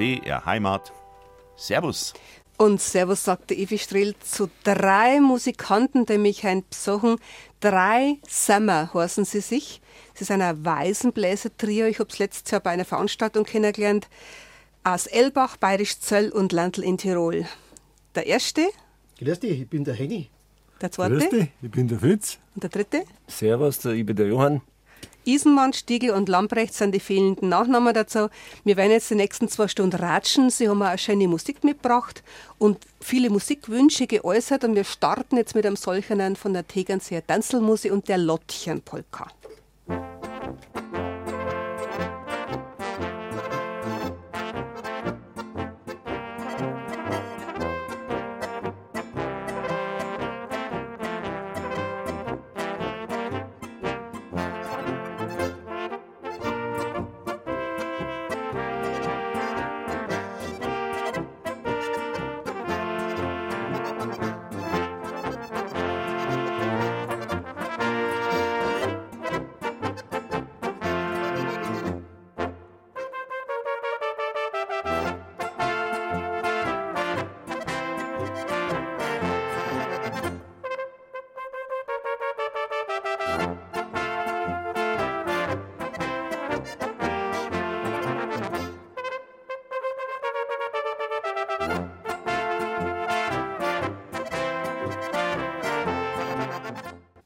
BR Heimat. Servus. Und Servus sagte Evi Strehl zu drei Musikanten, die mich ein besuchen. Drei Sommer heißen sie sich. Sie sind ein Waisenbläser-Trio. Ich habe es letztes Jahr bei einer Veranstaltung kennengelernt. Aus Elbach, Bayerisch Zöll und Landl in Tirol. Der erste. Grüß dich, ich bin der Henny. Der zweite. Grüß dich, ich bin der Fritz. Und der dritte. Servus, ich bin der Johann. Isenmann, Stiegel und Lamprecht sind die fehlenden Nachnamen dazu. Wir werden jetzt die nächsten zwei Stunden ratschen. Sie haben auch schöne Musik mitgebracht und viele Musikwünsche geäußert. Und wir starten jetzt mit einem solchen von der Tegernseer Tanzelmusik und der Lottchenpolka.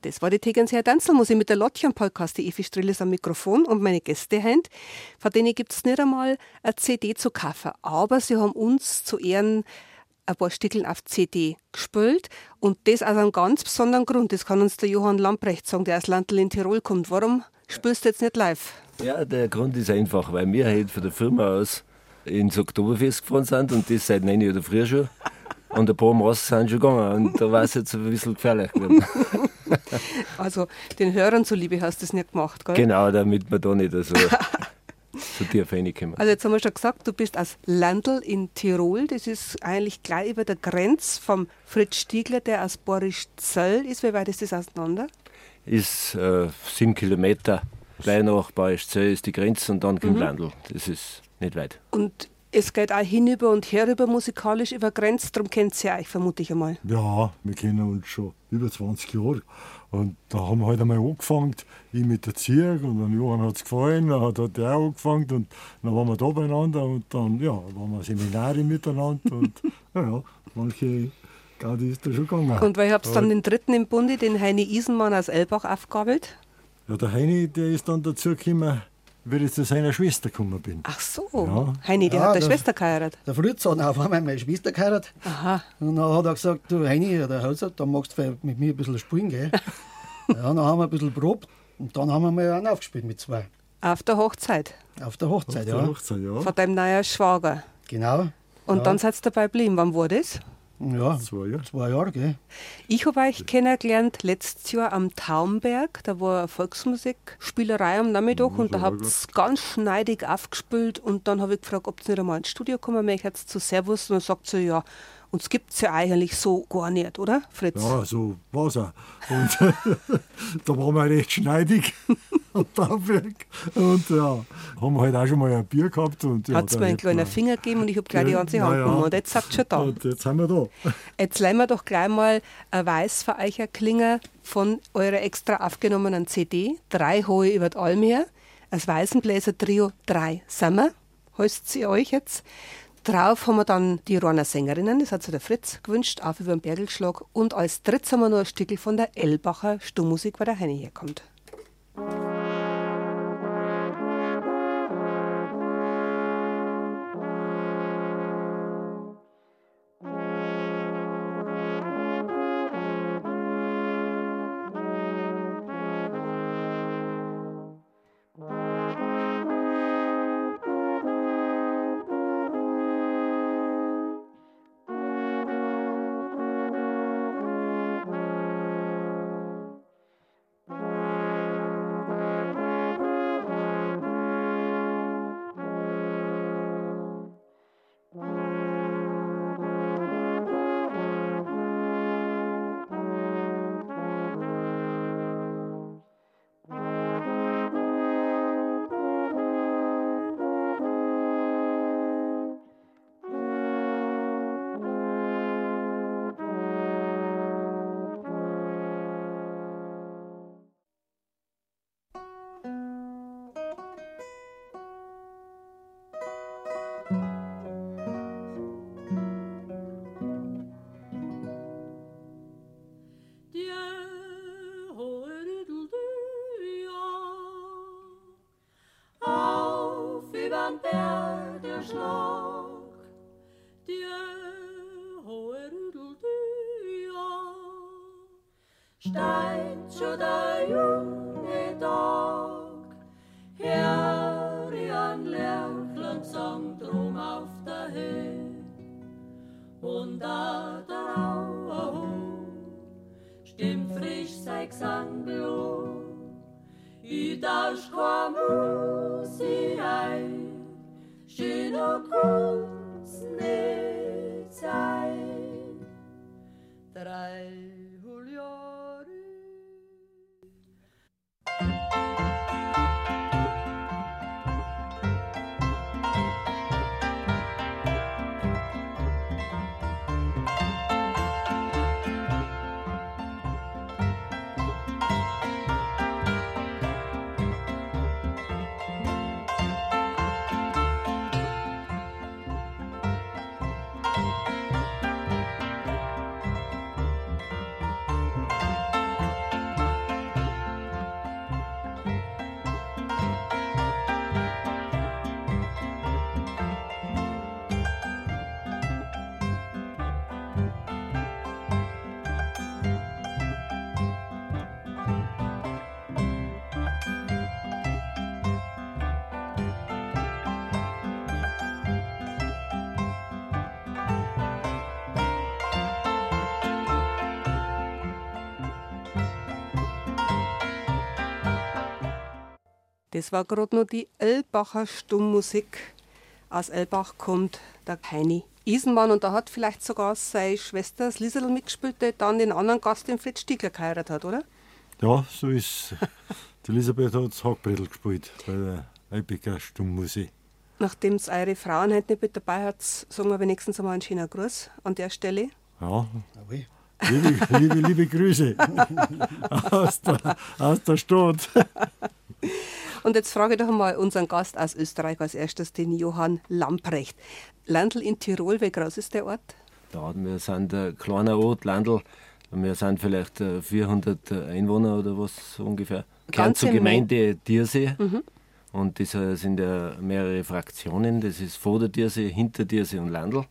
Das war die Tegernseer Tanzelmusik mit der Lottchen-Podcast. Die Evi Strill ist am Mikrofon und meine Gäste hand. Von denen gibt es nicht einmal eine CD zu kaufen. Aber sie haben uns zu Ehren ein paar Stückeln auf CD gespielt und das aus einem ganz besonderen Grund. Das kann uns der Johann Lamprecht sagen, der aus Landl in Tirol kommt. Warum spielst du jetzt nicht live? Ja, der Grund ist einfach, weil wir halt von der Firma aus ins Oktoberfest gefahren sind und das seit neun Jahren früher schon. Und ein paar Massen sind schon gegangen und da war es jetzt ein bisschen gefährlich geworden. Also den Hörern zuliebe hast du das nicht gemacht, gell? Genau, damit wir da nicht so, so tief reinkommen. Also jetzt haben wir schon gesagt, du bist aus Landl in Tirol. Das ist eigentlich gleich über der Grenze vom Fritz Stiegler, der aus Borisch Zöll ist. Wie weit ist das auseinander? Ist äh, sieben Kilometer, gleich nach Bayerischzell ist die Grenze und dann kommt Landl. Das ist nicht weit. Und es geht auch hinüber und herüber musikalisch über Grenzen, darum kennt ihr euch, vermute ich einmal. Ja, wir kennen uns schon über 20 Jahre. Und da haben wir halt einmal angefangen, ich mit der Zirk und dann Johann hat es gefallen, dann hat, hat er auch angefangen und dann waren wir da beieinander und dann ja, waren wir Seminare miteinander und ja, ja manche Gaudi ist da schon gegangen. Und weil habt ihr dann den dritten im Bunde, den Heini Isenmann aus Elbach, aufgabelt? Ja, der Heini, der ist dann dazu gekommen, wie ich zu seiner Schwester gekommen bin. Ach so, Ja. Heini, der Ja, hat eine das- Schwester geheiratet. Der Fritz hat auf einmal meine Schwester geheiratet. Aha. Und dann hat er gesagt, du Heini, der Hauser, da magst du mit mir ein bisschen spielen, gell? ja, dann haben wir ein bisschen probt und dann haben wir mal einen aufgespielt mit zwei. Auf der Hochzeit Auf der Hochzeit, Zur ja. Hochzeit, ja. von deinem neuen Schwager. Genau. Und Ja. dann seid ihr dabei geblieben. Wann war das? Ja, Zwei Jahre. zwei Jahre, gell? Ich habe euch kennengelernt letztes Jahr am Taumberg. Da war eine Volksmusikspielerei am Nachmittag und da habt ihr ganz schneidig aufgespielt. Und dann habe ich gefragt, ob ihr nicht einmal ins Studio kommen möchtet zu Servus. Und dann sagt sie, ja, uns gibt es ja eigentlich so gar nicht, oder, Fritz? Ja, so war es auch. Und da waren wir recht schneidig am Tauberg. Und ja, haben wir halt auch schon mal ein Bier gehabt. Und, ja, Hat es mir einen kleinen Finger gegeben und ich habe gleich die ganze Hand ja. genommen. Und jetzt ihr schon da. Und jetzt sind wir da. Jetzt leihen wir doch gleich mal ein Weiß für euch ein Klinger von eurer extra aufgenommenen CD. Drei hohe über die Alm her. Das Weißenbläser-Trio Drei Sommer. Heißt sie euch jetzt. Drauf haben wir dann die Rohner Sängerinnen, das hat sich der Fritz gewünscht, auf über den Bergelschlag. Und als drittes haben wir noch ein Stückel von der Elbacher Stummmusik, weil der Heini herkommt. Das war gerade noch die Elbacher Stummmusik. Aus Elbach kommt der Heini Isenmann und da hat vielleicht sogar seine Schwester das Liesel mitgespielt, die dann den anderen Gast, den Fritz Stiegler, geheiratet hat, oder? Ja, so ist Die Elisabeth hat das Hackbrettel gespielt bei der Elbiger Stummmusik. Nachdem es eure Frauen heute nicht mit dabei hat, sagen wir wenigstens einmal einen schönen Gruß an der Stelle. Ja, liebe, liebe, liebe Grüße aus der, aus der Stadt. Und jetzt frage ich doch mal unseren Gast aus Österreich als erstes, den Johann Lamprecht. Landl in Tirol, wie groß ist der Ort? Ja, wir sind ein kleiner Ort, Landl. Wir sind vielleicht äh, 400 Einwohner oder was ungefähr. Ganze zur Gemeinde Tiersee. Und das äh, sind ja mehrere Fraktionen. Das ist vor der Tiersee, hinter Tiersee und Landl.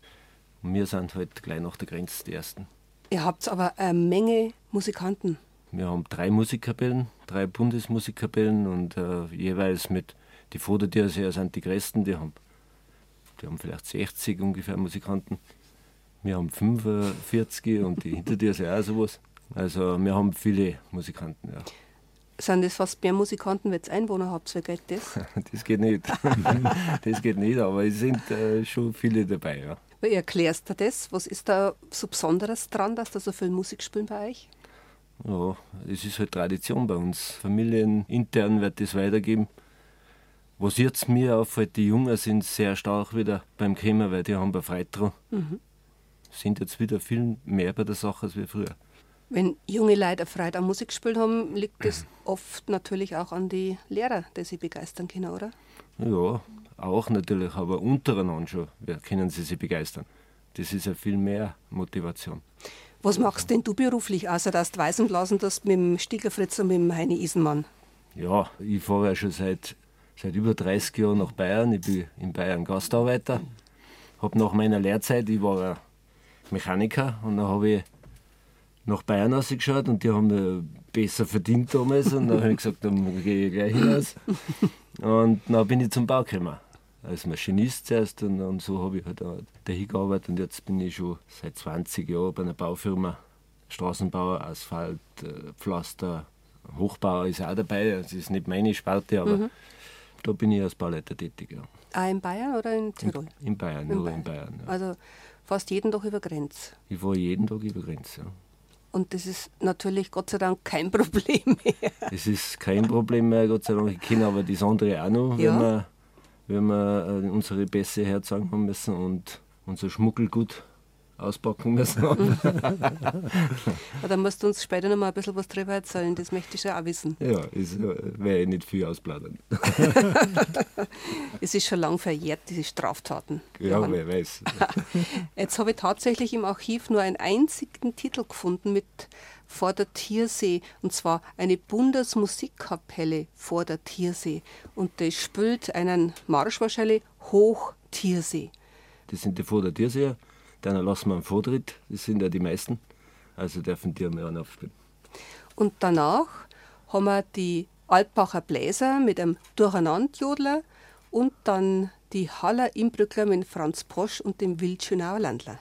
Und wir sind halt gleich nach der Grenze die Ersten. Ihr habt aber eine Menge Musikanten. Wir haben drei Musikkapellen, drei Bundesmusikkapellen und äh, jeweils mit die Vordertierseher sind die größten, die haben, die haben vielleicht 60 ungefähr Musikanten. Wir haben 45 und die Hintertierseher auch sowas. Also wir haben viele Musikanten, ja. Sind das fast mehr Musikanten, wenn ihr Einwohner habt? Wie geht das? Das geht nicht. das geht nicht, aber es sind äh, schon viele dabei, ja. Wie erklärst du das? Was ist da so Besonderes dran, dass da so viel Musik spielen bei euch? Ja, es ist halt Tradition bei uns. Familienintern wird das weitergeben. Was jetzt mir auffällt, die Jungen sind sehr stark wieder beim Kommen, weil die haben bei Freude dran. Sind jetzt wieder viel mehr bei der Sache als wir früher. Wenn junge Leute Freude an Musik gespielt haben, liegt das oft natürlich auch an die Lehrer, die sie begeistern können, oder? Ja, auch natürlich, aber untereinander schon können sie sich begeistern. Das ist ja viel mehr Motivation. Was machst denn du beruflich, außer dass du Weisen blasen tust mit dem Stieger Fritz und mit dem Heini Isenmann? Ja, ich fahre ja schon seit, seit über 30 Jahren nach Bayern. Ich bin in Bayern Gastarbeiter. Habe nach meiner Lehrzeit, ich war ja Mechaniker und dann habe ich nach Bayern ausgeschaut und die haben mir besser verdient damals und dann habe ich gesagt, dann gehe ich gleich hinaus. Und dann bin ich zum Bau gekommen. Als Maschinist zuerst und, und so habe ich halt auch dahin gearbeitet und jetzt bin ich schon seit 20 Jahren bei einer Baufirma. Straßenbauer, Asphalt, äh, Pflaster, Hochbau ist auch dabei. Das ist nicht meine Sparte, aber da bin ich als Bauleiter tätig. Ja. Auch in Bayern oder in Tirol? In Bayern, In nur Bayern. in Bayern. Ja. Also fast jeden Tag über Grenz. Ich fahre jeden Tag über Grenze. Ja. Und das ist natürlich Gott sei Dank kein Problem mehr. Es ist kein Problem mehr, Gott sei Dank. Ich kenne aber das andere auch noch, Ja. wenn wir, wir äh, unsere Pässe herzeigen haben müssen und unser Schmuggelgut auspacken müssen. Da musst du uns später noch mal ein bisschen was drüber erzählen, das möchte ich schon auch wissen. ja, ist, äh, ich nicht viel ausplaudern. Es ist schon lang verjährt, diese Straftaten. Ja, Johann. wer weiß. Jetzt habe ich tatsächlich im Archiv nur einen einzigen Titel gefunden mit vor der Tiersee. Und zwar eine Bundesmusikkapelle vor der Tiersee. Und die spielt einen Marsch wahrscheinlich hoch Tiersee. Das sind die vor der Tierseher. Dann lassen wir einen Vortritt. Das sind ja die meisten. Also dürfen die einmal aufspielen. Und danach haben wir die Alpacher Bläser mit einem Durcheinandjodler und dann die Haller Imbrückler mit Franz Posch und dem Wildschönauer Landler.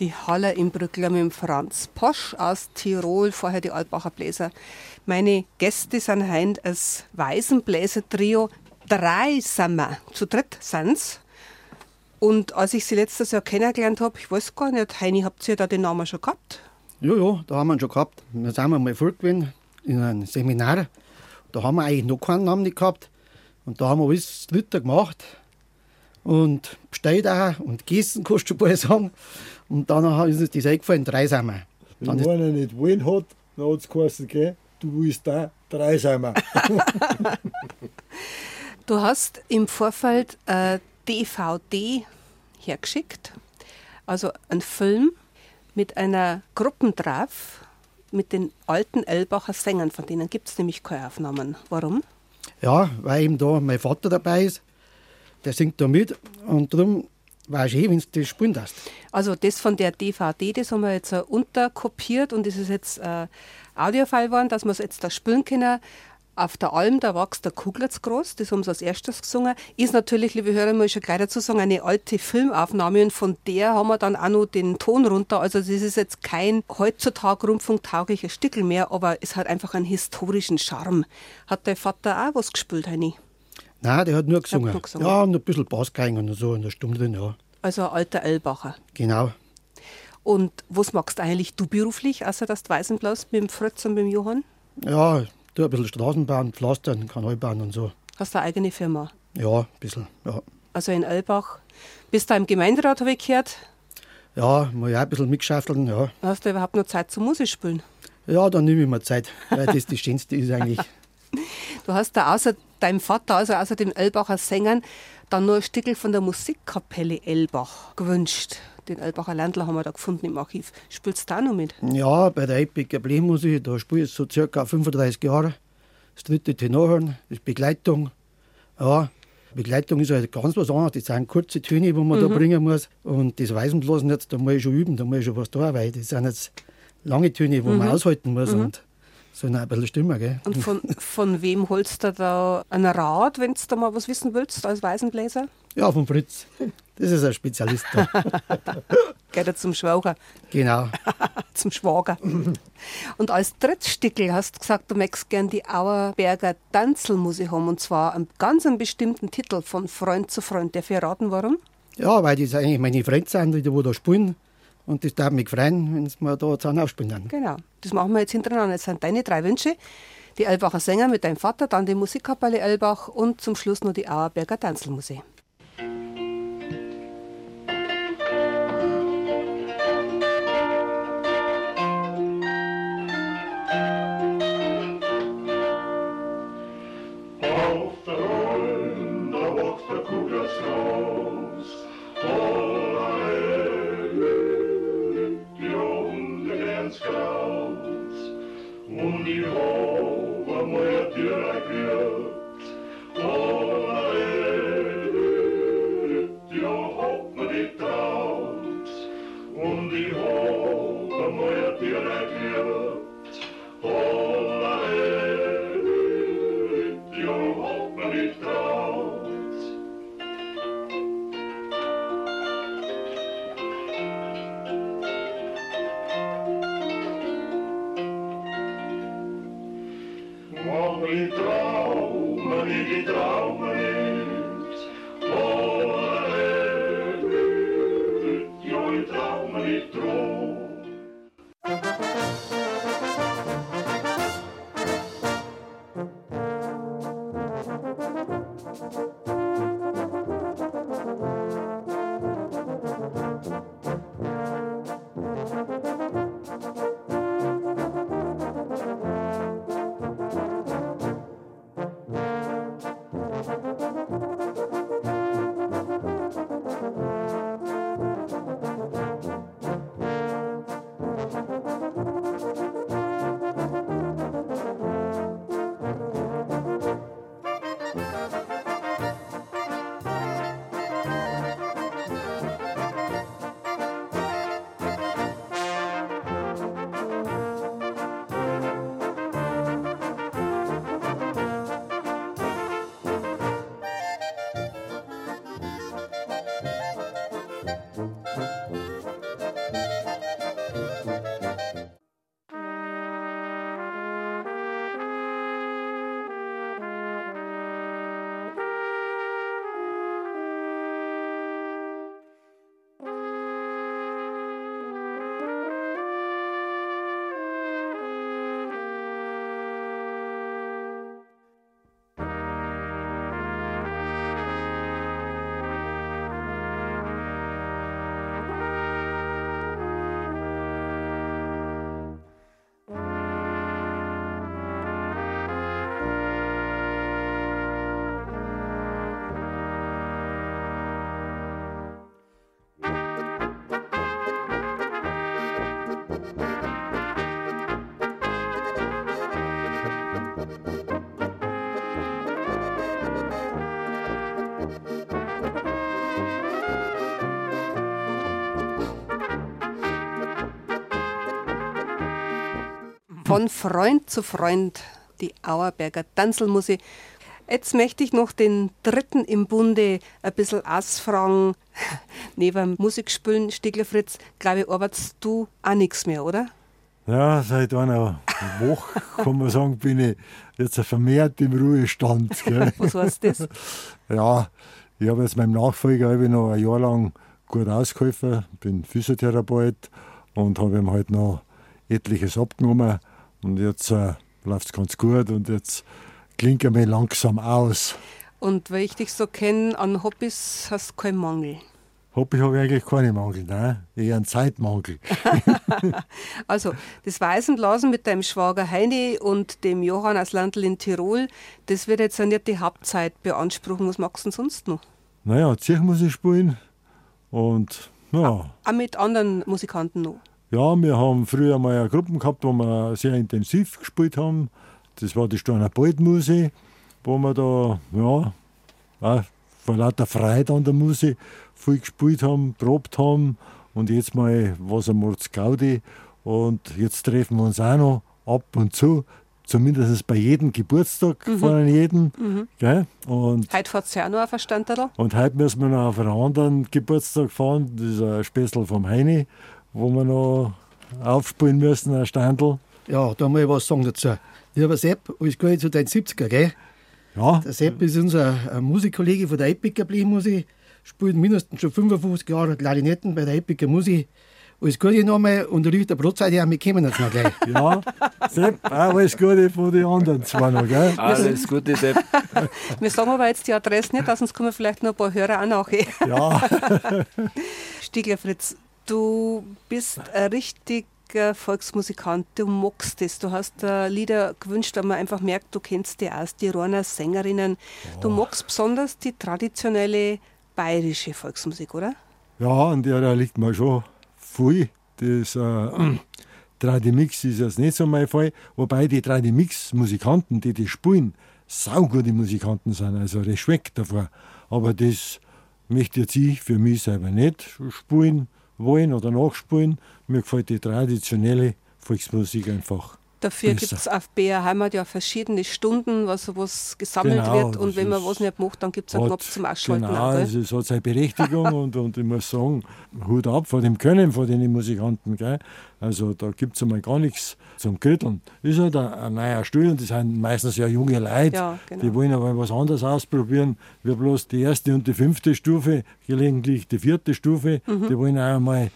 Die Haller im Brückler mit Franz Posch aus Tirol, vorher die Albacher Bläser. Meine Gäste sind heute das Waisenbläser-Trio. Drei sind zu dritt sind's. Und als ich sie letztes Jahr kennengelernt habe, ich weiß gar nicht, Heini, habt ihr da den Namen schon gehabt? Ja, ja, da haben wir ihn schon gehabt. Da sind wir mal voll gewesen in einem Seminar. Da haben wir eigentlich noch keinen Namen gehabt. Und da haben wir alles dritte gemacht. Und bestellt auch und gießen, kannst du bald sagen. Und dann ist uns das eingefallen, drei sind wir. Dann Wenn ist, einer nicht wollen hat, dann hat es geheißen, gell, du willst da, drei sind wir. Du hast im Vorfeld äh, DVD hergeschickt, also ein Film mit einer Gruppentreff mit den alten Elbacher Sängern, von denen gibt es nämlich keine Aufnahmen. Warum? ja, weil eben da mein Vater dabei ist, der singt da mit. Und darum es schön, wenn du das spielen darfst. Also das von der DVD, das haben wir jetzt äh, unterkopiert und das ist jetzt äh, Audiofile geworden, dass wir es jetzt da spielen können. Auf der Alm, da wächst der Kuglerz groß, das haben sie als erstes gesungen. Ist natürlich, liebe Hörer, muss ich schon gleich dazu sagen, eine alte Filmaufnahme und von der haben wir dann auch noch den Ton runter. Also das ist jetzt kein heutzutage rundfunktaugliches Stückel mehr, aber es hat einfach einen historischen Charme. Hat dein Vater auch was gespielt, Heini? Nein, der hat nur gesungen. nur gesungen. Ja, und ein bisschen Bass gegangen und so in der Stunde drin, ja. Also ein alter Elbacher. Genau. Und was magst du eigentlich du beruflich, außer dass du Weißen mit dem Fritz und mit dem Johann? Ja, tue ein bisschen Straßen bauen, pflastern, Kanal bauen und so. Hast du eine eigene Firma? Ja, ein bisschen, ja. Also in Elbach. Bist du im Gemeinderat, habe ich gehört. Ja, muss ich auch ein bisschen mitgeschaffeln, ja. Hast du überhaupt noch Zeit zum Musik spielen? Ja, dann nehme ich mir Zeit, weil das das Schönste ist eigentlich. Du hast da außer deinem Vater, also außer den Elbacher Sängern, dann nur ein Stückel von der Musikkapelle Elbach gewünscht. Den Elbacher Landler haben wir da gefunden im Archiv. Spielst du da noch mit? Ja, bei der Epic Blähmusik, da spiele ich so circa 35 Jahre. Das dritte Tenorhorn, das ist Begleitung. Ja, Begleitung ist halt ganz was anderes. Das sind kurze Töne, die man da bringen muss. Und das Weißenblasen jetzt, da muss ich schon üben, da muss ich schon was tun, weil das sind jetzt lange Töne, die man aushalten muss. Und sollen auch ein bisschen stimmen, gell? Und von, von wem holst du da einen Rat, wenn du da mal was wissen willst, als Weißenbläser? Ja, vom Fritz. Das ist ein Spezialist da. Geht er zum Schwager, genau. zum Schwager. Und als Drittstickel hast du gesagt, du möchtest gern die Auerberger Tanzelmusik haben. Und zwar einen ganz einen bestimmten Titel von Freund zu Freund. Darf ich raten, warum? Ja, weil das eigentlich meine Freunde sind, die da spielen. Und das darf mich freuen, wenn mir da zusammen aufspielen. Genau, das machen wir jetzt hintereinander. Jetzt sind deine drei Wünsche. Die Elbacher Sänger mit deinem Vater, dann die Musikkapelle Elbach und zum Schluss noch die Auerberger Tanzelmusik. Und die Von Freund zu Freund, die Auerberger Tanzelmusik. Jetzt möchte ich noch den dritten im Bunde ein bisschen ausfragen. Neben dem Musikspielen, Stiegler Fritz, glaube ich, arbeitest du auch nichts mehr, oder? Ja, seit einer Woche, kann man sagen, bin ich jetzt vermehrt im Ruhestand. Gell? Was heißt das? Ja, ich habe jetzt meinem Nachfolger ich noch ein Jahr lang gut ausgeholfen, bin Physiotherapeut und habe ihm halt noch etliches abgenommen. Und jetzt äh, läuft es ganz gut und jetzt klingt er mir langsam aus. Und wenn ich dich so kenne, an Hobbys hast du keinen Mangel. Hobby habe ich eigentlich keine Mangel, nein, eher einen Zeitmangel. Also, das Weißenblasen mit deinem Schwager Heini und dem Johann aus Landl in Tirol, das wird jetzt ja nicht die Hauptzeit beanspruchen. Was magst du denn sonst noch? Naja, Zirch muss ich spielen und ja. Auch mit anderen Musikanten noch. Ja, wir haben früher mal eine Gruppe gehabt, wo wir sehr intensiv gespielt haben. Das war die Steiner Baldmusik, wo wir da, ja, auch vor lauter Freude an der Musik viel gespielt haben, probt haben. Und jetzt mal was am Mords Gaudi. Und jetzt treffen wir uns auch noch ab und zu, zumindest bei jedem Geburtstag von jedem. Gell? Und Heute fährt es ja auch noch auf Standardl. und heute müssen wir noch auf einen anderen Geburtstag fahren. Das ist ein Spätzl vom Heini, wo wir noch aufspielen müssen, ein Standel. Ja, da muss ich was sagen dazu. Lieber Sepp, alles Gute zu deinen 70er, gell? Ja, Der Sepp ist unser äh, Musikkollege von der Epica Musik, spielt mindestens schon 55 Jahre Klarinetten bei der Epica Musik. Alles Gute nochmal und ruhig der Brotzeit her, wir kommen jetzt noch gleich. ja. Sepp, auch alles Gute von den anderen zwei noch, gell? Alles Gute, Sepp. Wir sagen aber jetzt die Adresse nicht, sonst kommen vielleicht noch ein paar Hörer auch nachher. Ja, Stiegler Fritz, du bist ein richtiger Volksmusikant, du magst es. Du hast äh, Lieder gewünscht, aber man einfach merkt, du kennst die aus, die Rohner Sängerinnen. Du magst besonders die traditionelle bayerische Volksmusik, oder? ja, an der liegt mir schon viel. Das äh, Tradimix ist jetzt nicht so mein Fall, wobei die Tradimix-Musikanten, die das spielen, saugute Musikanten sind, also Respekt davor. Aber das möchte jetzt ich für mich selber nicht spielen wollen oder nachspielen. Mir gefällt die traditionelle Volksmusik einfach. Dafür gibt es auf BR Heimat ja verschiedene Stunden, wo sowas gesammelt Genau, wird. Und das wenn man was nicht macht, dann gibt es einen Hat- Knopf zum Ausschalten. Genau, auch, also es hat seine Berechtigung und, und ich muss sagen, Hut ab vor dem Können von den Musikanten. Gell? Also da gibt es einmal gar nichts zum Kritteln. Ist halt ein, ein neuer Stil und die sind meistens ja junge Leute, Ja, genau. die wollen aber was anderes ausprobieren, wie bloß die erste und die fünfte Stufe, gelegentlich die vierte Stufe, Mhm. die wollen auch mal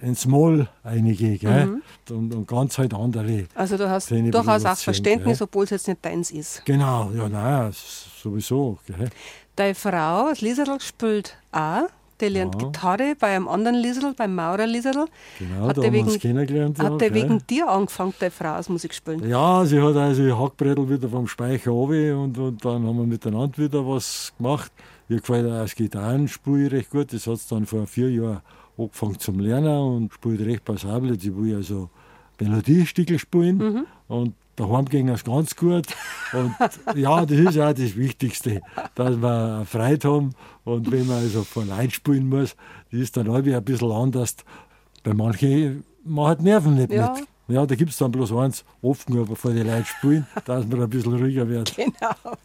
ins Moll reingehen. Gell? Und, und ganz halt andere. Also du hast durchaus auch Verständnis, gell? obwohl es jetzt nicht deins ist. Genau, ja, nein, sowieso. Gell? Deine Frau, das Lieserl, spielt auch. Die lernt Ja. Gitarre bei einem anderen Lieserl, beim Maurer Lieserl. Genau, Hat da der wegen- kennengelernt. ja, Hat der gell? wegen dir angefangen, deine Frau aus Musik spielen? Ja, sie hat also die Hackbrettel wieder vom Speicher runter und, und dann haben wir miteinander wieder was gemacht. Ihr gefällt auch das Gitarrenspiel recht gut. Das hat sie dann vor vier Jahren angefangen zum Lernen und spielt recht passabel. Sie will also Melodiestücke spielen und daheim ging das ganz gut. Und ja, das ist auch das Wichtigste, dass wir Freude haben. Und wenn man also vor Leid spielen muss, das ist dann irgendwie ein bisschen anders. Bei manchen, man hat Nerven nicht Ja. mit. Ja, da gibt es dann bloß eins, oft nur bevor die Leute spielen, dass man ein bisschen ruhiger wird. Genau.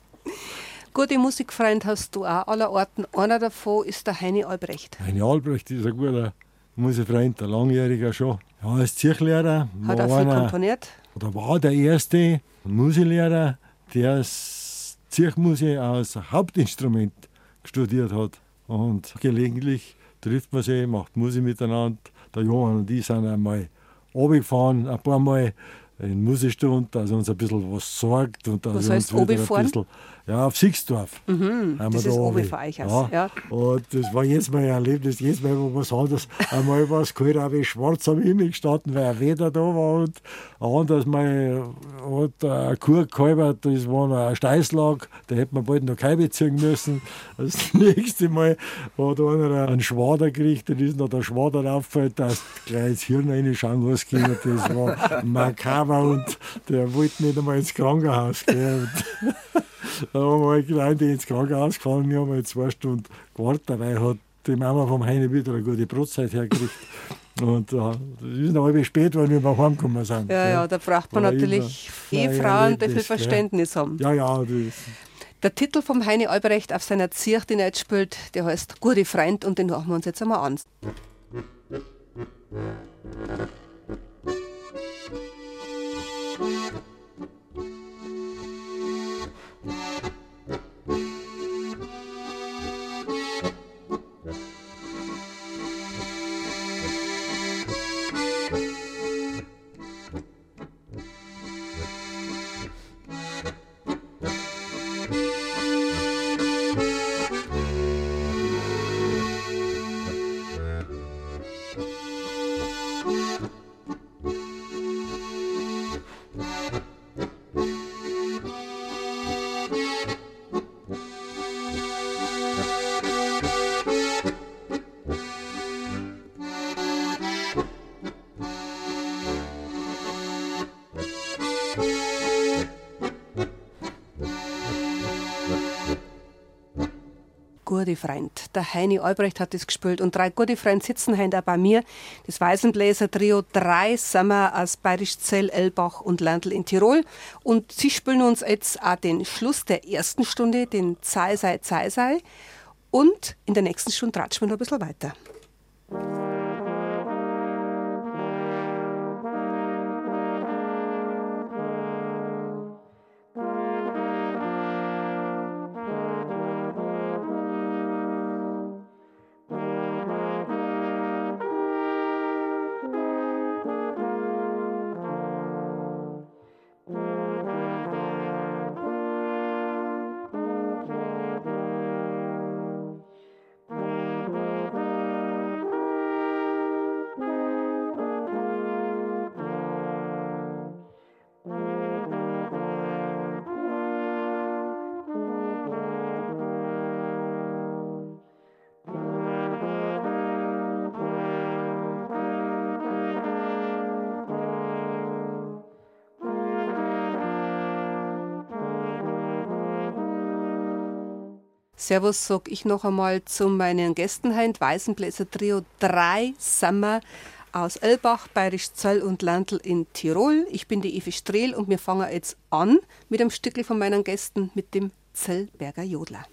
Gute Musikfreund hast du auch aller Orten. Einer davon ist der Heini Albrecht. Heini Albrecht ist ein guter Musikfreund, ein langjähriger schon. Ja, als Zirchlehrer Hat auch viel komponiert. oder war der erste Musiklehrer, der Zirchmusik als Hauptinstrument studiert hat. Und gelegentlich trifft man sich, macht Musik miteinander. Der Johann und ich sind einmal runtergefahren, ein paar Mal in Musikstunde, dass er uns ein bisschen was sorgt. Und dass Was er heißt uns wieder ein bisschen- Ja, auf Sixdorf. Mhm, das ist oben von euch aus, ja. Und das war jetzt mal ein Erlebnis, jedes Mal, wo was anderes. Einmal war es kalt, auch wie schwarz am Himmel gestanden, weil ein Wetter da war. Und ein anderes Mal hat eine Kuh gehalbert, das war noch ein Steißlag, da hätte man bald noch Keibe ziehen müssen. Das nächste Mal hat einer einen Schwader gekriegt, dann ist noch der Schwader aufgefallen, dass gleich ins Hirn reinschauen was ging. Das war makaber und der wollte nicht einmal ins Krankenhaus gehen. Da haben wir halt die ins Krankenhaus gefahren. Wir haben halt zwei Stunden gewartet, weil hat die Mama vom Heine wieder eine gute Brotzeit hergekriegt. Und äh, das ist noch halb spät, weil wir mal heimgekommen sind. Ja, ja, da braucht man War natürlich Ehefrauen, die viel. Verständnis haben. Ja, ja, das, Der Titel vom Heini Albrecht auf seiner Zirch, den er jetzt spielt, der heißt Gute Freund und den hören wir uns jetzt einmal an. Freund. Der Heini Albrecht hat das gespielt und drei gute Freunde sitzen heute auch bei mir. Das Weißenbläser Trio, drei Sommer aus Bayerisch Zell, Elbach und Landl in Tirol. Und sie spielen uns jetzt auch den Schluss der ersten Stunde, den Zei sei, Zei sei. Und in der nächsten Stunde tratschen wir noch ein bisschen weiter. Servus, sag ich noch einmal zu meinen Gästen heint, Weißenbläser Trio 3 Sommer aus Elbach, Bayerisch Zell und Landl in Tirol. Ich bin die Evi Strehl und wir fangen jetzt an mit einem Stückel von meinen Gästen, mit dem Zellberger Jodler.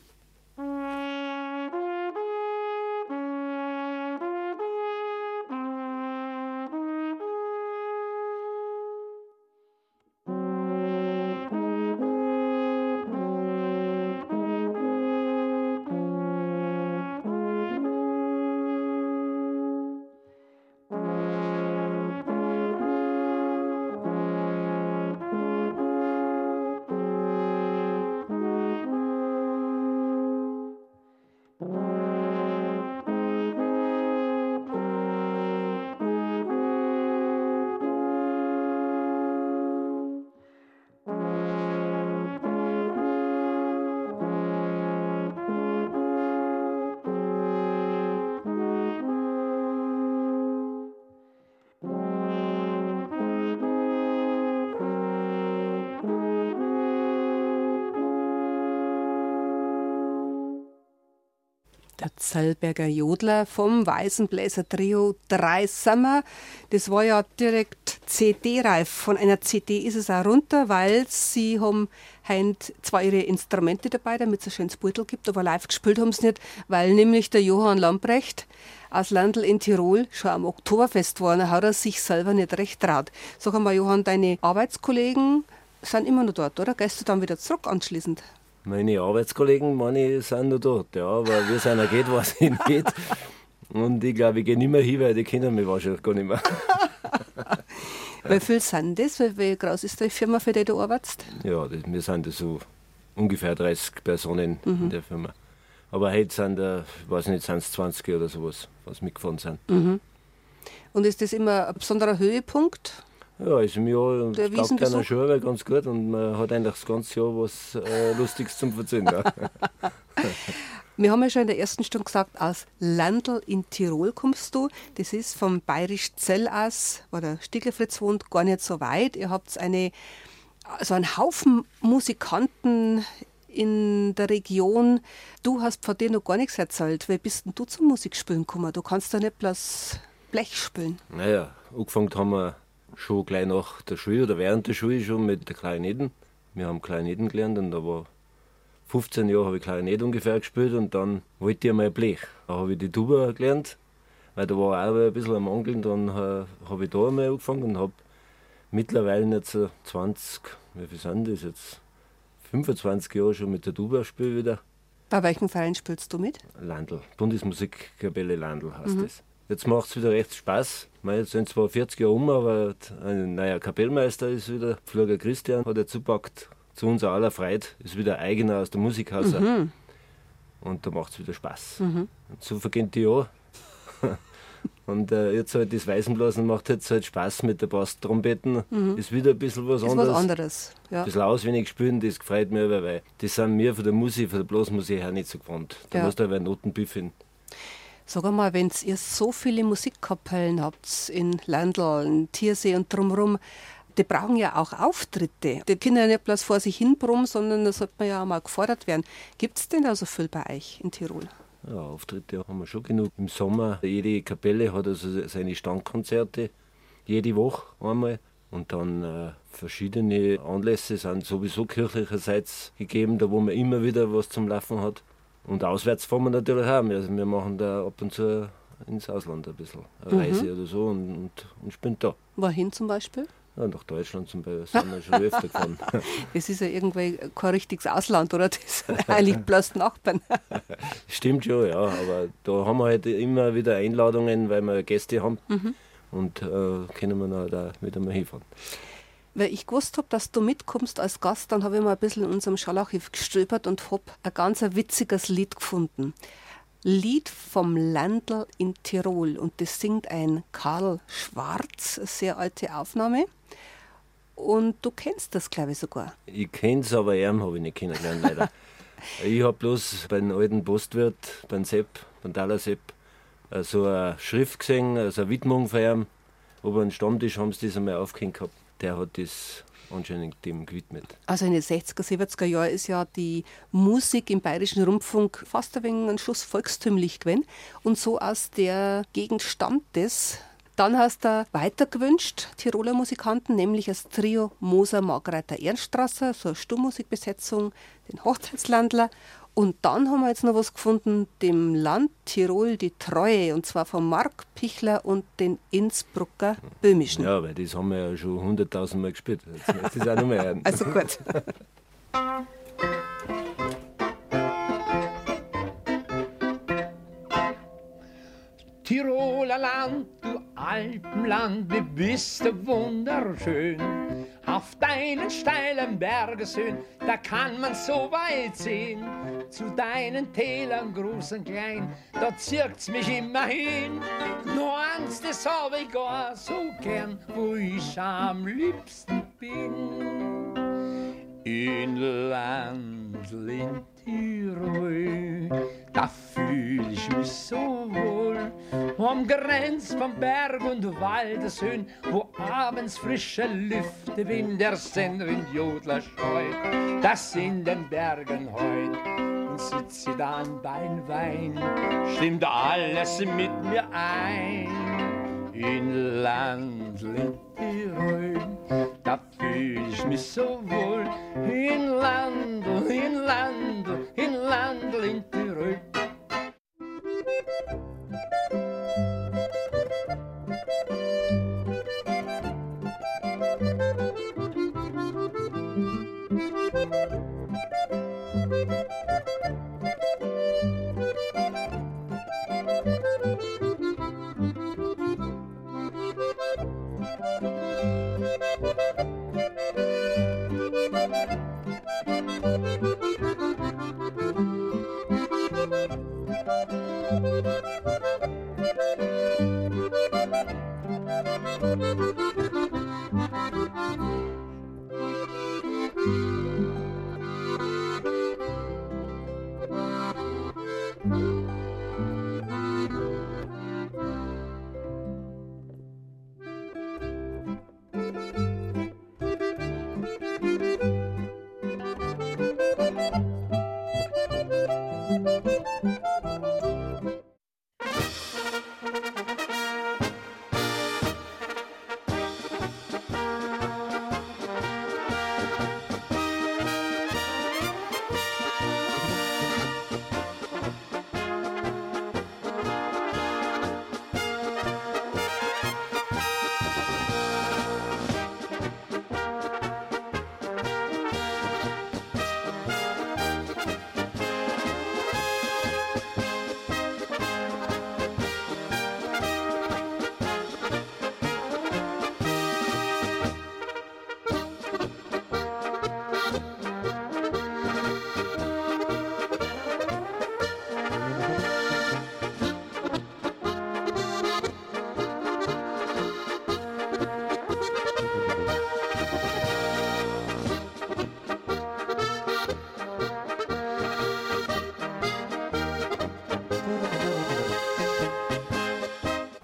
Zellberger Jodler vom Weißenbläser Trio 3 Sommer. Das war ja direkt CD-reif. Von einer CD ist es auch runter, weil sie haben heint zwar ihre Instrumente dabei, damit es ein schönes Beutel gibt, aber live gespielt haben sie nicht, weil nämlich der Johann Lamprecht aus Landl in Tirol schon am Oktoberfest war. Da hat er sich selber nicht recht traut. Sag einmal, Johann, deine Arbeitskollegen sind immer noch dort, oder? Gehst du dann wieder zurück anschließend? Meine Arbeitskollegen, meine, sind noch dort, ja, aber wie es einer geht, weiß ich nicht. Und ich glaube, ich gehe nicht mehr hin, weil die kennen mich wahrscheinlich gar nicht mehr. Wie viel sind das? Wie, groß ist die Firma, für die du arbeitest? Ja, das, wir sind so ungefähr 30 Personen in der Firma. Aber heute sind, äh, ich weiß nicht, sind es 20 oder sowas, was mitgefahren sind. Und ist das immer ein besonderer Höhepunkt? Ja, also mir Der taugt einer aber ganz gut und man hat eigentlich das ganze Jahr was äh, Lustiges zum Verzeihen. Wir haben ja schon in der ersten Stunde gesagt, aus Landl in Tirol kommst du. Das ist vom Bayerisch Zell aus, wo der Stieglefritz wohnt, gar nicht so weit. Ihr habt eine, also einen Haufen Musikanten in der Region. Du hast von dir noch gar nichts erzählt. Wie bist denn du zum Musikspielen gekommen? Du kannst doch nicht bloß Blech spielen. Naja, angefangen haben wir schon gleich nach der Schule oder während der Schule schon mit der Klarinetten. Wir haben Klarinetten gelernt und da war 15 Jahre habe ich Klarinett ungefähr gespielt und dann wollte ich einmal Blech. Da habe ich die Tuba gelernt, weil da war auch ein bisschen am Mangel. Dann äh, habe ich da einmal angefangen und habe mittlerweile jetzt so 20, wie viel sind das jetzt? 25 Jahre schon mit der Tuba spiele wieder. Bei welchen Verein spielst du mit? Landl, Bundesmusikkapelle Landl heißt das. Jetzt macht es wieder recht Spaß. Jetzt sind zwar 40 Jahre um, aber ein neuer Kapellmeister ist wieder, Pfleger Christian, hat er zupackt. Zu unserer aller Freude ist wieder eigener aus der Musikhaus. Und da macht es wieder Spaß. Und so vergehen die Jahre. Und äh, jetzt halt das Weißenblasen macht jetzt halt Spaß mit der Basstrompeten. Ist wieder ein bisschen was Ist anderes. was anderes. Ja. Ein bisschen auswendig spielen, das gefreut mir aber, weil das sind wir von der Musik, von der Blasmusik her nicht so gewohnt. Da Ja. musst du aber Noten büffeln. Sag einmal, wenn ihr so viele Musikkapellen habt in Landl, in Tiersee und drumherum, die brauchen ja auch Auftritte. Die können ja nicht bloß vor sich hin brummen, sondern da sollte man ja auch mal gefordert werden. Gibt es denn da so viel bei euch in Tirol? Ja, Auftritte haben wir schon genug. Im Sommer, jede Kapelle hat also seine Standkonzerte, jede Woche einmal. Und dann äh, verschiedene Anlässe sind sowieso kirchlicherseits gegeben, da wo man immer wieder was zum Laufen hat. Und auswärts fahren wir natürlich auch. Wir, also wir machen da ab und zu ins Ausland ein bisschen, eine Reise oder so und, und, und spielen da. Wohin zum Beispiel? Ja, nach Deutschland zum Beispiel sind wir schon öfter gefahren. Das ist ja irgendwie kein richtiges Ausland, oder? Das sind eigentlich bloß Nachbarn. Stimmt schon, ja, aber da haben wir halt immer wieder Einladungen, weil wir Gäste haben. Und äh, können wir dann da wieder mal hinfahren. Weil ich gewusst habe, dass du mitkommst als Gast, dann habe ich mal ein bisschen in unserem Schallarchiv gestöbert und habe ein ganz ein witziges Lied gefunden. Lied vom Landl in Tirol und das singt ein Karl Schwarz, eine sehr alte Aufnahme. Und du kennst das, glaube ich, sogar. Ich kenne es, aber ihn habe ich nicht kennengelernt, leider. ich habe bloß beim alten Postwirt, beim Sepp, beim Taler Sepp, äh, so eine Schrift gesehen, also eine Widmung von ihm. Aber einen Stammtisch haben sie das einmal aufgehängt gehabt. Der hat das anscheinend dem gewidmet. Also in den 60er, 70er Jahren ist ja die Musik im Bayerischen Rundfunk fast ein wenig ein Schuss volkstümlich gewesen. Und so aus der Gegend stammt es. Dann hast du weitergewünscht, Tiroler Musikanten, nämlich das Trio Moser Margreiter Ernststrasser, so eine Stummmusikbesetzung, den Hochzeitslandler. Und dann haben wir jetzt noch was gefunden, dem Land Tirol die Treue, und zwar von Mark Pichler und den Innsbrucker Böhmischen. Ja, weil das haben wir ja schon hunderttausend Mal gespielt. Jetzt ich es auch noch mehr. Also gut. Tiroler Land, du Alpenland, wie bist du wunderschön. Auf deinen steilen Bergeshöhen, da kann man so weit sehen. Zu deinen Tälern, groß und klein, da zirkt's mich immer hin. Nur eins, das hab ich gar so gern, wo ich am liebsten bin. In Landl in Tirol, da fühl ich mich so wohl. Am Grenz von Berg und Waldeshöhen, wo abends frische Lüfte Wind der Senderwind Jodler scheut, das in den Bergen heut sitze da an dein Wein, stimmt alles mit mir ein. In Land Tirol, da fühl ich mich so wohl. In Land, in Land, in Land in Tirol.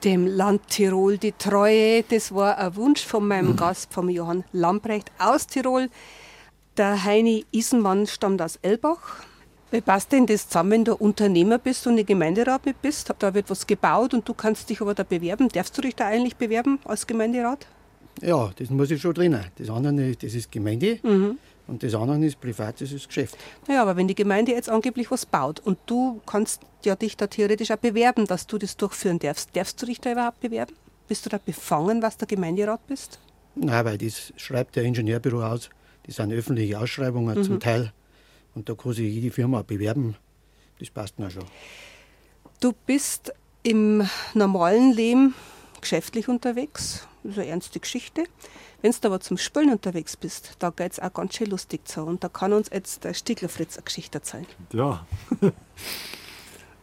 dem Land Tirol die Treue. Das war ein Wunsch von meinem Gast, vom Johann Lamprecht aus Tirol. Der Heini Isenmann stammt aus Elbach. Wie passt denn das zusammen, wenn du Unternehmer bist und im Gemeinderat mit bist? Da wird was gebaut und du kannst dich aber da bewerben. Darfst du dich da eigentlich bewerben als Gemeinderat? Ja, das muss ich schon drinnen. Das andere, das ist Gemeinde und das andere ist privat, das ist Geschäft. Naja, aber wenn die Gemeinde jetzt angeblich was baut und du kannst ja dich da theoretisch auch bewerben, dass du das durchführen darfst, darfst du dich da überhaupt bewerben? Bist du da befangen, was der Gemeinderat bist? Nein, weil das schreibt der Ingenieurbüro aus. Das sind öffentliche Ausschreibungen zum Teil. Und da kann sich jede Firma bewerben. Das passt mir schon. Du bist im normalen Leben geschäftlich unterwegs. Das ist eine ernste Geschichte. Wenn du aber zum Spülen unterwegs bist, da geht es auch ganz schön lustig zu. Und da kann uns jetzt der Stiegler Fritz eine Geschichte erzählen. Ja,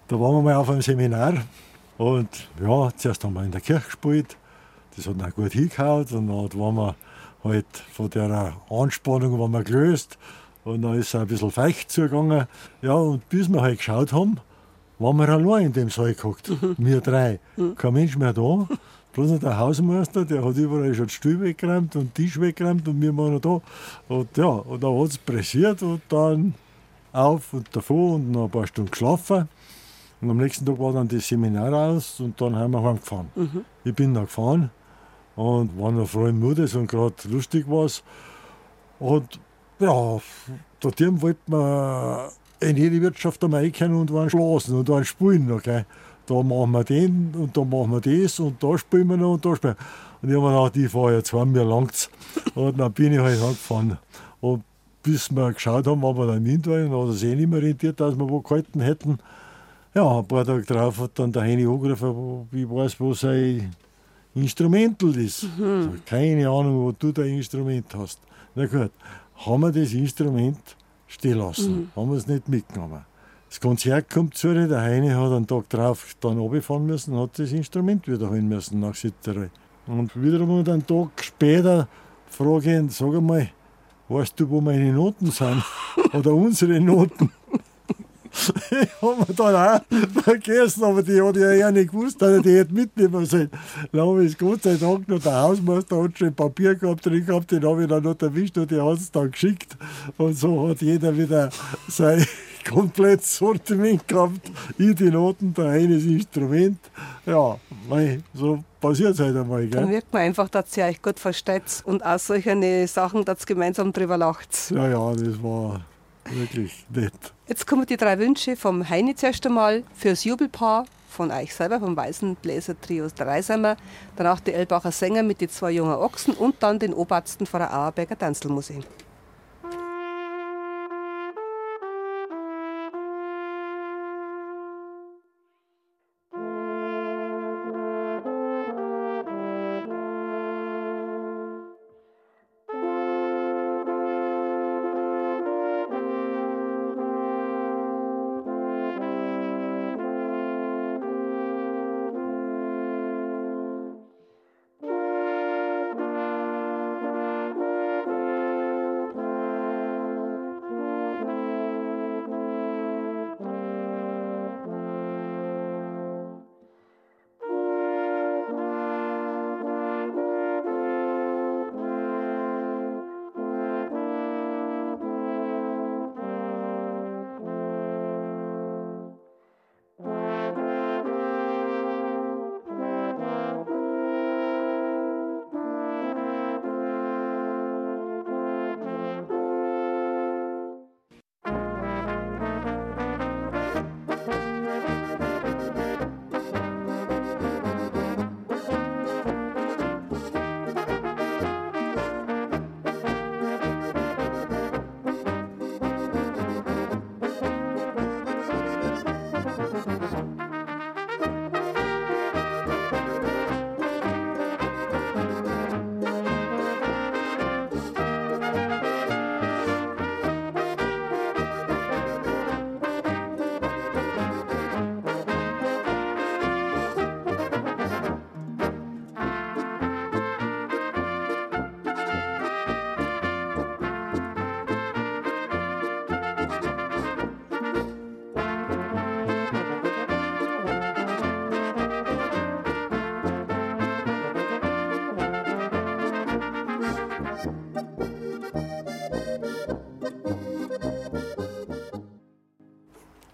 da waren wir mal auf einem Seminar und ja, zuerst haben wir in der Kirche gespielt. Das hat auch gut hingehauen und dann waren wir halt von der Anspannung waren wir gelöst und dann ist es ein bisschen feucht zugegangen. Ja, und bis wir halt geschaut haben, waren wir allein in dem Saal gehockt. Wir drei. Kein Mensch mehr da. Bloß noch der Hausmeister, der hat überall schon die Stühle weggeräumt und den Tisch weggeräumt und wir waren noch da. Und ja, und dann hat es pressiert und dann auf und davon und noch ein paar Stunden geschlafen. Und am nächsten Tag war dann das Seminar aus und dann haben wir heimgefahren. Ich bin dann gefahren und war noch froh im Mutes und gerade lustig was. Und ja, dort wollten wir in jede Wirtschaft einmal reingehen und waren schlafen und waren spielen. Okay. Da machen wir den und da machen wir das und da spielen wir noch und da spielen wir. Und ich habe mir gedacht, ich fahre jetzt heim, mir langt's. Und dann bin ich halt heimgefahren. Und bis wir geschaut haben, ob wir dann im Wind waren, dann hat sich eh nicht mehr rentiert, dass wir wo gehalten hätten. Ja, ein paar Tage drauf hat dann der Heini angerufen, ich weiß, wo sein Instrumental ist. Sag, Keine Ahnung, wo du dein Instrument hast. Na gut, haben wir das Instrument stehen lassen, haben wir es nicht mitgenommen. Das Konzert kommt zu, der Heini hat einen Tag drauf dann runterfahren müssen, hat das Instrument wieder holen müssen nach Südtirol. Und wiederum einen Tag später frage ich ihn, sag einmal, weißt du, wo meine Noten sind? Oder unsere Noten? Ich habe mir dann auch vergessen, aber die hat ja eher nicht gewusst, dass ich die hätte mitnehmen sollen. Dann habe ich Gott sei Dank noch der Hausmeister hat schon Papier gehabt drin gehabt, den habe ich dann noch erwischt und die hat es dann geschickt. Und so hat jeder wieder sein komplettes Sortiment gehabt. Ich die Noten, der eine das Instrument. Ja, mei, so passiert es halt einmal. Dann Gell? merkt man einfach, dass ihr euch gut versteht und auch solche Sachen, dass ihr gemeinsam drüber lacht. Ja, ja, das war wirklich nett. Jetzt kommen die drei Wünsche vom Heini zuerst einmal fürs Jubelpaar von euch selber, vom Weißen Bläser Trios Dreisamer, danach die Elbacher Sänger mit den zwei jungen Ochsen und dann den Obersten von der Auerberger Tanzelmusik.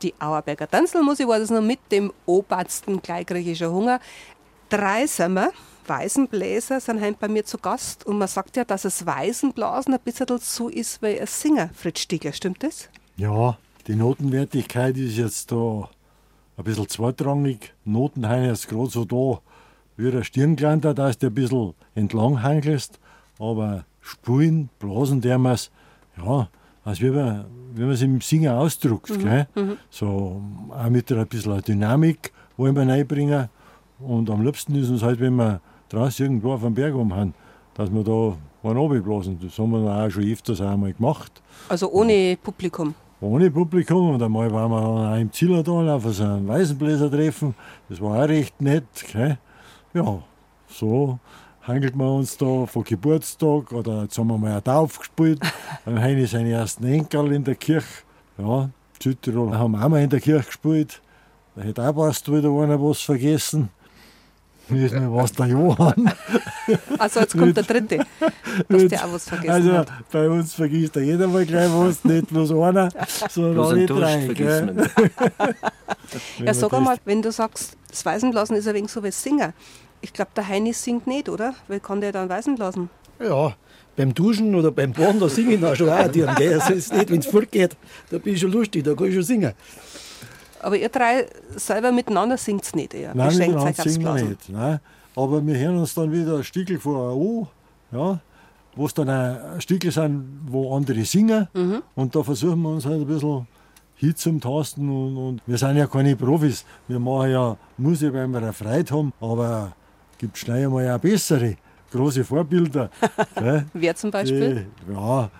Die Auerberger Tanzelmusik war das noch mit dem obersten gleich kriege ich schon Hunger. Drei Sommer, Weisenbläser sind heim bei mir zu Gast und man sagt ja, dass das Weisenblasen ein bisschen so ist wie ein Singer, Fritz Stiegler, stimmt das? Ja, die Notenwertigkeit ist jetzt da ein bisschen zweitrangig. Notenheine ist gerade so da wie ein Stirnglanter, dass du ein bisschen entlang hangelst. Aber Spulen, Blasen, der man ja, als wie man, wie man es im Singen ausdrückt. Gell? So auch mit ein bisschen Dynamik wollen wir reinbringen. Und am liebsten ist uns halt, wenn wir draußen irgendwo auf dem Berg haben, dass wir da einen runterblasen. Das haben wir dann auch schon öfters einmal gemacht. Also ohne Publikum. Ohne Publikum. Und einmal waren wir dann auch im Zillertal auf so einem Weißenbläsertreffen. Das war auch recht nett. Gell? Ja, so hangelt man uns da von Geburtstag oder jetzt haben wir mal eine Taufe gespielt. Beim Heini seine ersten Enkel in der Kirche. Ja, Südtirol haben wir auch mal in der Kirche gespielt. Da hätte auch fast wieder einer was vergessen. Nicht mehr was der Johann. Also jetzt kommt der dritte, dass der auch was vergessen also hat. bei uns vergisst ja jeder mal gleich was, nicht bloß einer, sondern Bloß alle drei. Ja, sag einmal, wenn du sagst, das Weisenblasen ist ein wenig so wie Singer. Ich glaube, der Heini singt nicht, oder? Wie kann der dann Weisenblasen? Ja, beim Duschen oder beim Baden, da singe ich auch schon auch. Gell? Also ist nicht, wenn es fortgeht, da bin ich schon lustig, da kann ich schon singen. Aber ihr drei selber miteinander singt nicht eher. Nein, miteinander singen wir nicht. Nein. Aber wir hören uns dann wieder ein Stückel vor an, ja, wo es dann auch Stückel sind, wo andere singen. Mhm. Und da versuchen wir uns halt ein bisschen hin zum Tasten. Und, und wir sind ja keine Profis. Wir machen ja Musik, weil wir eine Freude haben. Aber es gibt schnell auch bessere, große Vorbilder. Wer zum Beispiel? Die, ja,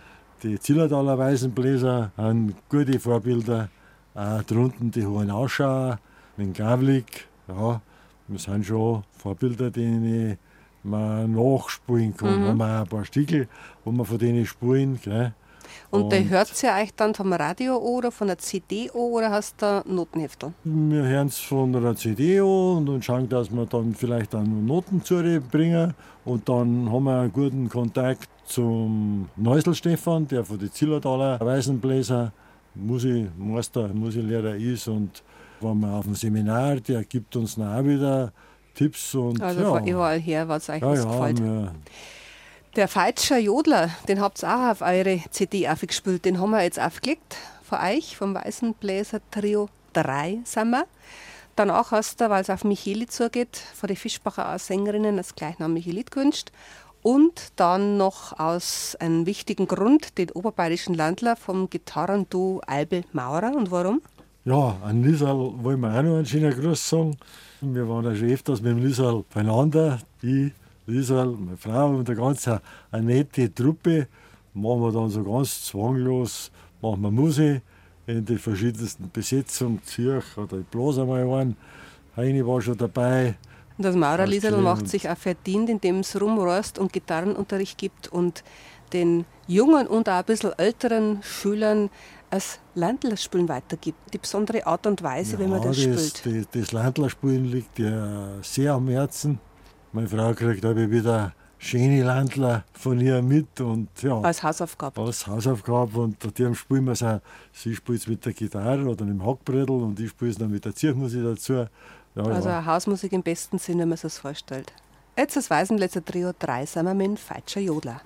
die Zillertaler Weißenbläser haben gute Vorbilder. Auch drunten die Hohen Ausschauer, den Gavlik. Ja, wir sind schon Vorbilder, denen man nachspielen kann. Mhm. Haben wir auch ein paar Stickel, wo wir von denen spielen. Gell? Und, der hört ihr euch dann vom Radio oder von der CD oder hast du Notenheftel? Wir hören es von einer CD und, und schauen, dass wir dann vielleicht auch noch Noten zu bringen. Und dann haben wir einen guten Kontakt zum Neusel Stefan, der von den Zillertaler Weißenbläser Musikmeister, Musiklehrer ist. Und waren wir auf dem Seminar, der gibt uns dann auch wieder Tipps. Und, Also ja, von überall her, was euch ja, was ja, gefällt. wir, Der Feitscher Jodler, den habt ihr auch auf eure CD aufgespielt. Den haben wir jetzt aufgelegt von euch, vom Weißen Bläser Trio 3 sind wir. Danach hast du, weil es auf Micheli zugeht, von den Fischbacher Sängerinnen das gleichnamige Lied gewünscht. Und dann noch aus einem wichtigen Grund den oberbayerischen Landler vom Gitarrenduo Albe Maurer. Und warum? Ja, an Lisal wollen wir auch noch einen schönen Gruß sagen. Wir waren ja schon öfters mit dem Lisal beieinander. Ich, Lisal, meine Frau und eine ganz eine, nette Truppe. Machen wir dann so ganz zwanglos, machen wir Musik in den verschiedensten Besetzungen, Zürich oder ich bloß einmal einen. Heini war schon dabei. Und das Maurerliesel Okay, macht sich auch verdient, indem es rumrost und Gitarrenunterricht gibt und den jungen und auch ein bisschen älteren Schülern das Landlerspielen weitergibt. Die besondere Art und Weise, wie man das, spielt. das, das Landlerspielen liegt ja sehr am Herzen. Meine Frau kriegt aber wieder schöne Landler von ihr mit und ja. Als Hausaufgabe. als Hausaufgabe und dem spielen wir es auch. Sie spielt es mit der Gitarre oder mit dem Hackbrettel und ich spiele es dann mit der Zirchmusik dazu. Ja, Also ja. Hausmusik im besten Sinne, wenn man sich das vorstellt. Jetzt das Weißenblätzer Trio 3 sind wir mit dem Feitscher Jodler.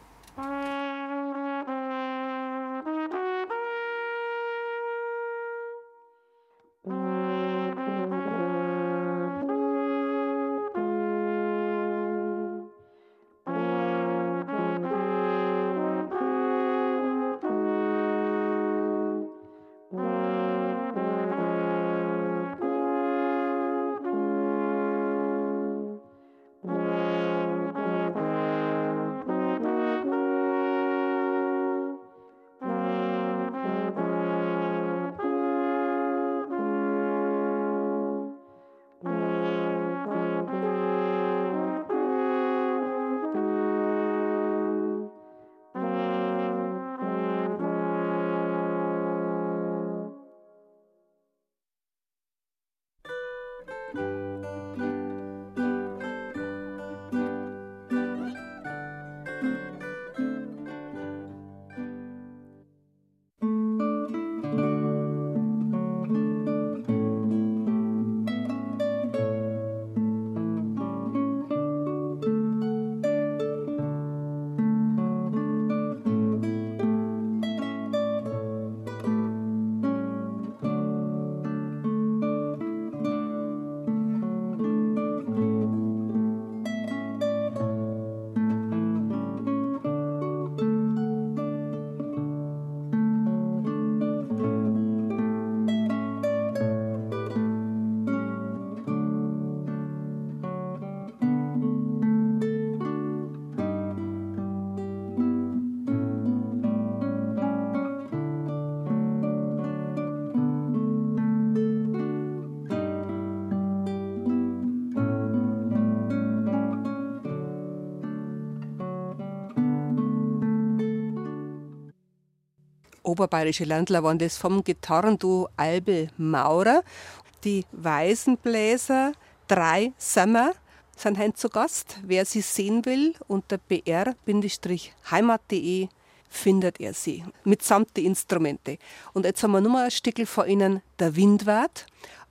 Oberbayerische Landler waren das vom Gitarrenduo Albe Maurer. Die Weisenbläser, drei Sommer, sind heute zu Gast. Wer sie sehen will, unter br-heimat.de findet er sie, mitsamt die Instrumente. Und jetzt haben wir nochmal ein Stückel vor Ihnen, der Windwart.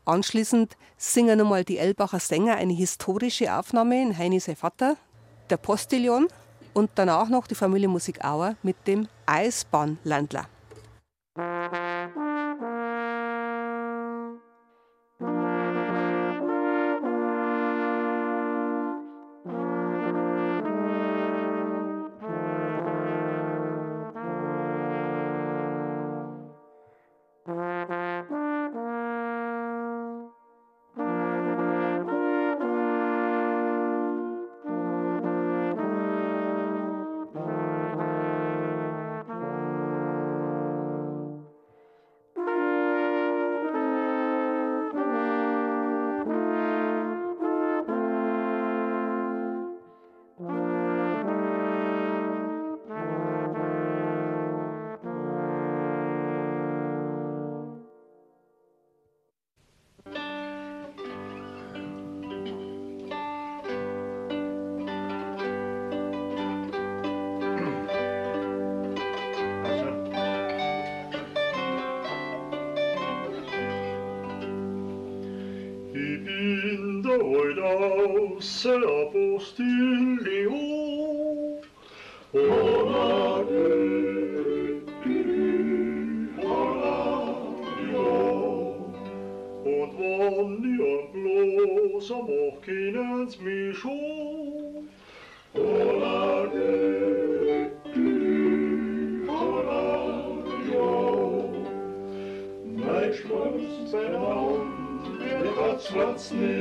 Anschließend singen nochmal die Elbacher Sänger eine historische Aufnahme in Heini sein Vater, der Postillon und danach noch die Familie Musik Auer mit dem Eisbahnlandler. Ich trasse la postilio Ora de Und wann ihr bloß am Ochkinens mich schon Ora de Mein Schwanz, sein Arm, der hat Schwanz nicht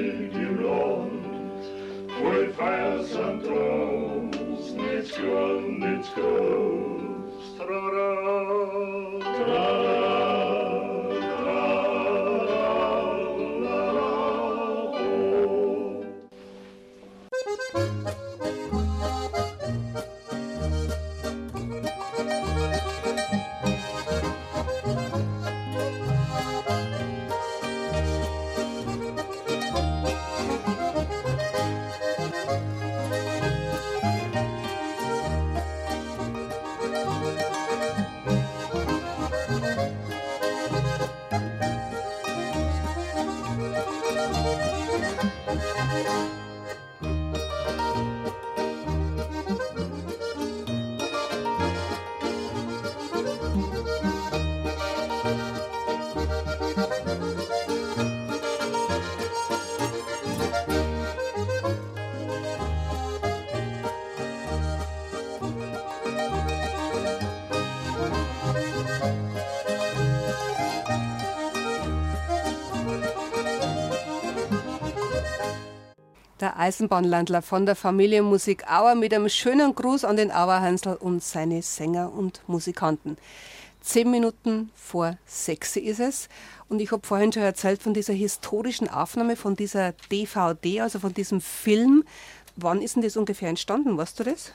Eisenbahnlandler von der Familie Musik Auer mit einem schönen Gruß an den Auerhansl und seine Sänger und Musikanten. Zehn Minuten vor sechs ist es. Und ich habe vorhin schon erzählt von dieser historischen Aufnahme, von dieser DVD, also von diesem Film. Wann ist denn das ungefähr entstanden? Weißt du das?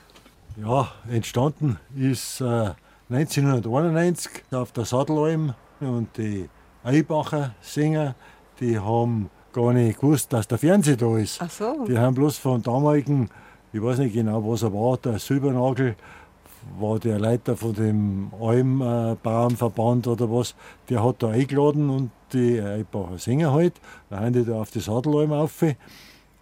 Ja, entstanden ist äh, 1991 auf der Sattelalm und die Eibacher Sänger, die haben gar nicht gewusst, dass der Fernseher da ist. Ach so. Die haben bloß von damaligen, ich weiß nicht genau, was er war, der Silbernagel war der Leiter von dem Almbauernverband oder was, der hat da eingeladen und die Eibacher Sänger halt, dann haben die da auf die Sattelalm auf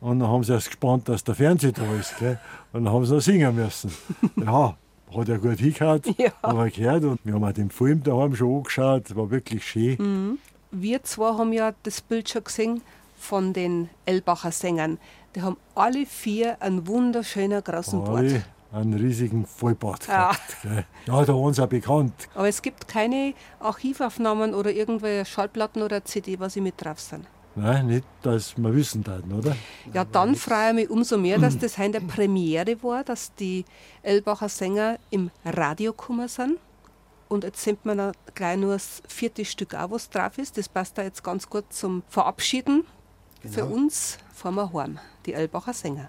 und dann haben sie erst gespannt, dass der Fernseher da ist. Gell? Und dann haben sie noch singen müssen. Ja, hat ja gut hingehört, Ja. haben wir gehört und wir haben auch den Film daheim schon angeschaut, war wirklich schön. Wir zwei haben ja das Bild schon gesehen von den Elbacher Sängern. Die haben alle vier einen wunderschönen großen Bart. Alle einen riesigen Vollbart Ja. gehabt. Gell? Ja, da waren sie auch bekannt. Aber es gibt keine Archivaufnahmen oder irgendwelche Schallplatten oder CD, was sie mit drauf sind. Nein, nicht, dass wir wissen taten, oder? Ja, dann freue ich mich umso mehr, dass das heute eine Premiere war, dass die Elbacher Sänger im Radio gekommen sind. Und jetzt sind wir noch gleich nur das vierte Stück auch, was drauf ist. Das passt da jetzt ganz gut zum Verabschieden. Für uns fahren wir heim, die Elbacher Sänger.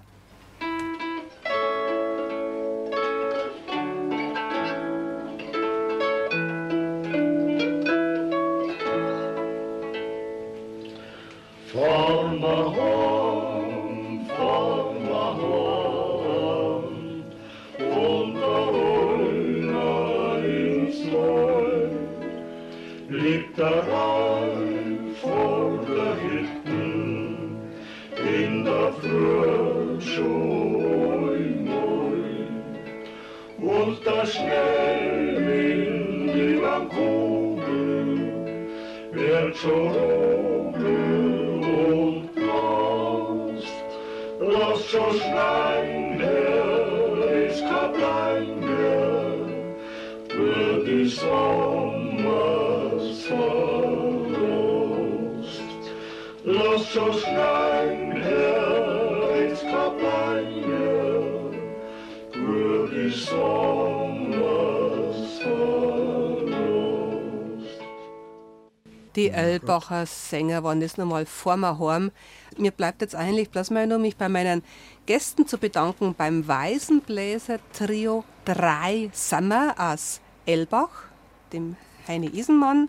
Die Elbacher Sänger waren das nochmal vor mir heim. Mir bleibt jetzt eigentlich bloß mal nur, mich bei meinen Gästen zu bedanken beim Weisenbläser Trio 3 Sommer aus Elbach, dem Heini Isenmann,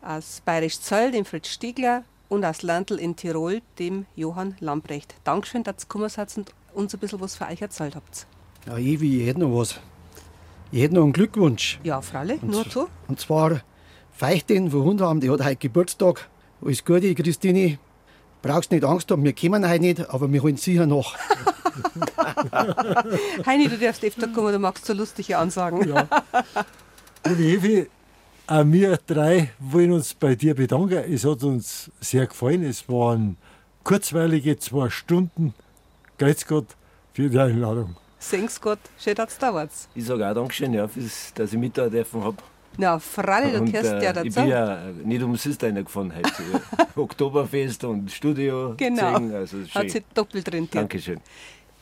aus Bayerisch Zöll, dem Fritz Stiegler und aus Landl in Tirol, dem Johann Lambrecht. Dankeschön, dass ihr gekommen seid und uns ein bisschen was für euch erzählt habt. Ja, ich, ich hätte noch was. Ich hätte noch einen Glückwunsch. Ja, freilich, nur zu. Und zwar Feichtin von Hundheim, die hat heute Geburtstag. Alles Gute, Christine. Brauchst nicht Angst haben, wir kommen heute nicht, aber wir holen sicher nach. Heini, du darfst öfter kommen, du magst so lustige Ansagen. Ja. Und Evi, auch wir drei wollen uns bei dir bedanken. Es hat uns sehr gefallen. Es waren kurzweilige zwei Stunden. Geht's Gott für die Einladung. Sing's Gott, schön, dass du da warst. Ich sage auch Dankeschön, ja, dass ich mit da dürfen habe. Na, freilich, du gehörst ja ich dazu. bin ja nicht umsonst reingefahren heute. Oktoberfest und Studio. Genau. gesehen, Also Hat sich doppelt drin. Dankeschön.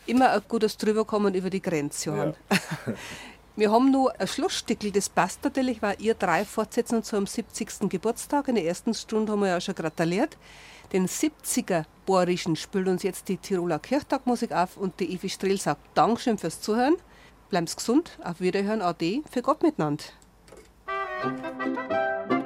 Immer ein gutes Drüberkommen über die Grenze, Johann. Wir haben noch ein Schlussstickel, das passt natürlich, weil ihr drei fortsetzen zu einem 70. Geburtstag. In der ersten Stunde haben wir ja schon gratuliert. Den 70er Bohrischen spielt uns jetzt die Tiroler Kirchtagmusik auf und die Evi Strill sagt Dankeschön fürs Zuhören. Bleiben's gesund, auf Wiederhören, Ade, für Gott miteinander. Thank you.